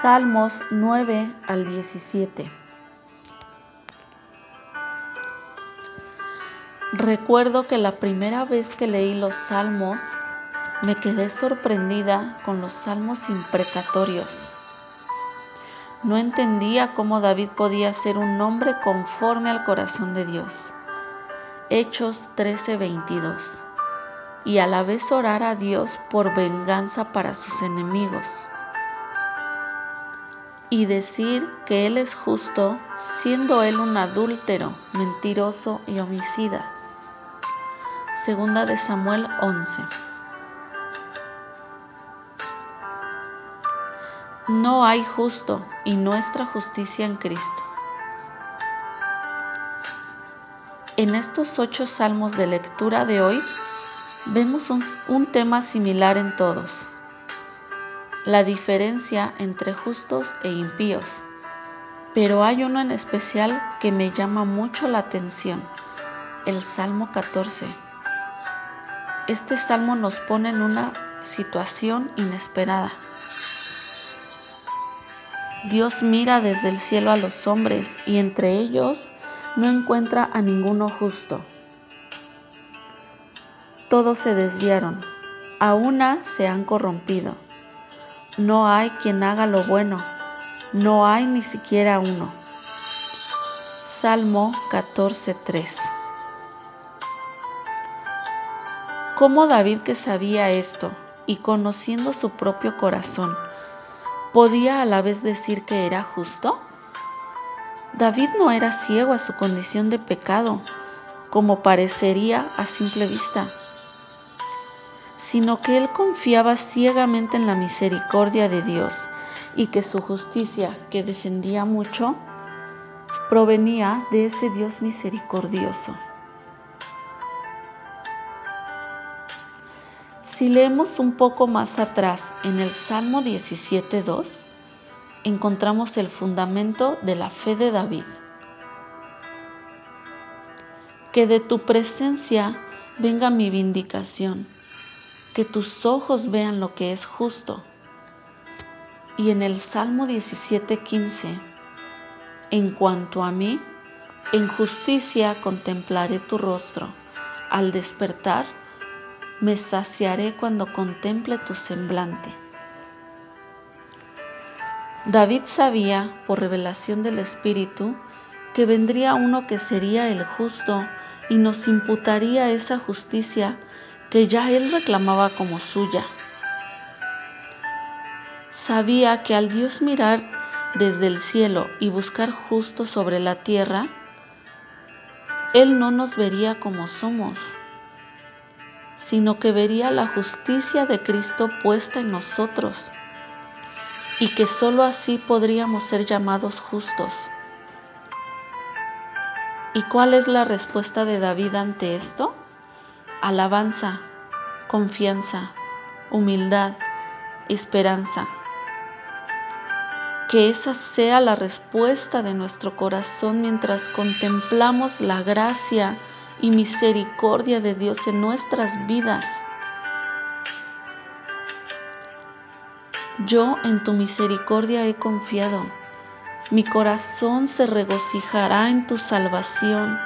Salmos 9 al 17. Recuerdo que la primera vez que leí los salmos me quedé sorprendida con los salmos imprecatorios. No entendía cómo David podía ser un hombre conforme al corazón de Dios. Hechos 13:22. Y a la vez orar a Dios por venganza para sus enemigos y decir que Él es justo, siendo Él un adúltero, mentiroso y homicida. Segunda de Samuel 11. No hay justo y nuestra justicia en Cristo. En estos ocho salmos de lectura de hoy vemos un, un tema similar en todos la diferencia entre justos e impíos, pero hay uno en especial que me llama mucho la atención, el Salmo 14. Este salmo nos pone en una situación inesperada. Dios mira desde el cielo a los hombres y entre ellos no encuentra a ninguno justo. Todos se desviaron, a una se han corrompido no hay quien haga lo bueno, no hay ni siquiera uno. Salmo 14:3 ¿Cómo David que sabía esto y conociendo su propio corazón, podía a la vez decir que era justo? David no era ciego a su condición de pecado, como parecería a simple vista sino que él confiaba ciegamente en la misericordia de Dios y que su justicia, que defendía mucho, provenía de ese Dios misericordioso. Si leemos un poco más atrás en el Salmo 17.2, encontramos el fundamento de la fe de David. Que de tu presencia venga mi vindicación que tus ojos vean lo que es justo. Y en el Salmo 17:15, en cuanto a mí, en justicia contemplaré tu rostro. Al despertar, me saciaré cuando contemple tu semblante. David sabía, por revelación del Espíritu, que vendría uno que sería el justo y nos imputaría esa justicia que ya él reclamaba como suya. Sabía que al Dios mirar desde el cielo y buscar justo sobre la tierra, Él no nos vería como somos, sino que vería la justicia de Cristo puesta en nosotros y que sólo así podríamos ser llamados justos. ¿Y cuál es la respuesta de David ante esto? Alabanza, confianza, humildad, esperanza. Que esa sea la respuesta de nuestro corazón mientras contemplamos la gracia y misericordia de Dios en nuestras vidas. Yo en tu misericordia he confiado. Mi corazón se regocijará en tu salvación.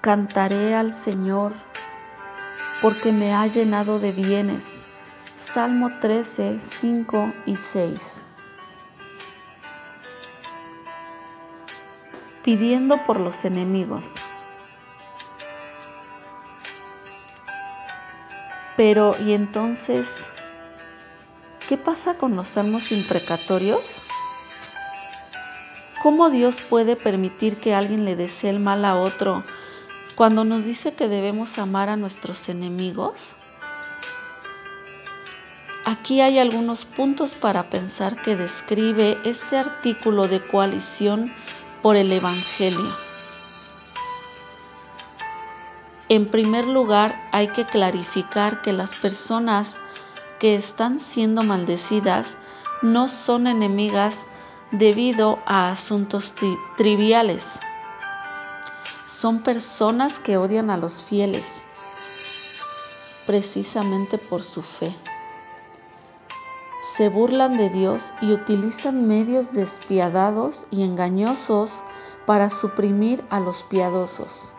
Cantaré al Señor porque me ha llenado de bienes. Salmo 13, 5 y 6. Pidiendo por los enemigos. Pero, ¿y entonces qué pasa con los salmos imprecatorios? ¿Cómo Dios puede permitir que alguien le desee el mal a otro cuando nos dice que debemos amar a nuestros enemigos, Aquí hay algunos puntos para pensar que describe este artículo de coalición por el Evangelio. En primer lugar, hay que clarificar que las personas que están siendo maldecidas no son enemigas debido a asuntos triviales. Son personas que odian a los fieles precisamente por su fe se burlan de Dios y utilizan medios despiadados y engañosos para suprimir a los piadosos.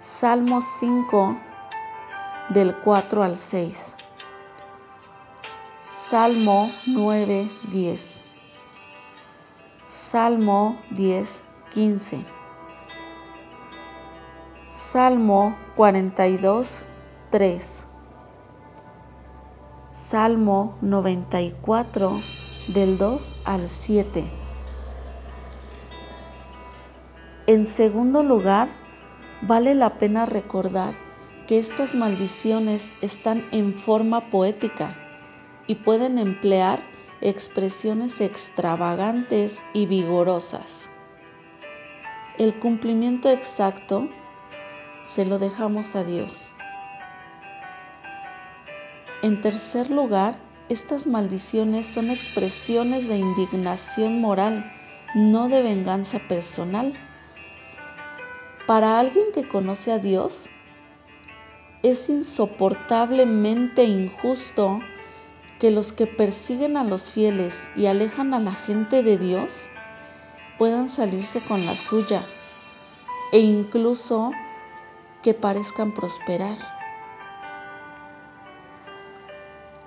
Salmo 5 del 4 al 6. Salmo 9, 10. Salmo 10, 15. Salmo 42, 3. Salmo 94 del 2 al 7. En segundo lugar, vale la pena recordar que estas maldiciones están en forma poética y pueden emplear expresiones extravagantes y vigorosas. El cumplimiento exacto se lo dejamos a Dios. En tercer lugar, estas maldiciones son expresiones de indignación moral, no de venganza personal. Para alguien que conoce a Dios, es insoportablemente injusto que los que persiguen a los fieles y alejan a la gente de Dios puedan salirse con la suya e incluso que parezcan prosperar.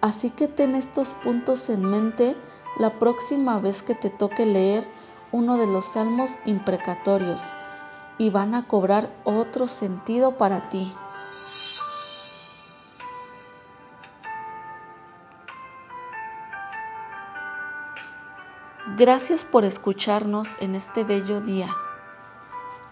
Así que ten estos puntos en mente la próxima vez que te toque leer uno de los salmos imprecatorios y van a cobrar otro sentido para ti. Gracias por escucharnos en este bello día.